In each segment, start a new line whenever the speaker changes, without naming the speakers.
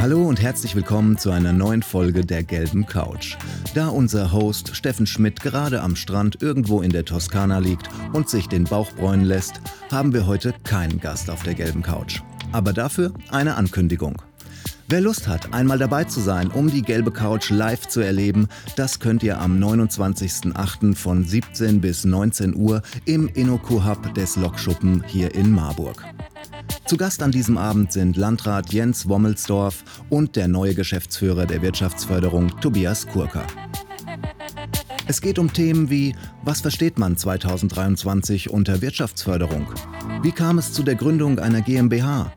Hallo und herzlich willkommen zu einer neuen Folge der gelben Couch. Da unser Host Steffen Schmidt gerade am Strand irgendwo in der Toskana liegt und sich den Bauch bräunen lässt, haben wir heute keinen Gast auf der gelben Couch. Aber dafür eine Ankündigung. Wer Lust hat, einmal dabei zu sein, um die gelbe Couch live zu erleben, das könnt ihr am 29.08. von 17 bis 19 Uhr im Innoco Hub des Lokschuppen hier in Marburg. Zu Gast an diesem Abend sind Landrat Jens Wommelsdorf und der neue Geschäftsführer der Wirtschaftsförderung Tobias Kurka. Es geht um Themen wie, was versteht man 2023 unter Wirtschaftsförderung? Wie kam es zu der Gründung einer GmbH?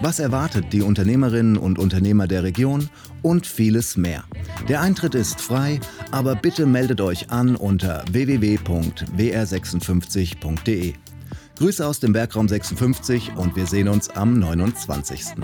Was erwartet die Unternehmerinnen und Unternehmer der Region und vieles mehr. Der Eintritt ist frei, aber bitte meldet euch an unter www.wr56.de. Grüße aus dem Werkraum 56 und wir sehen uns am 29.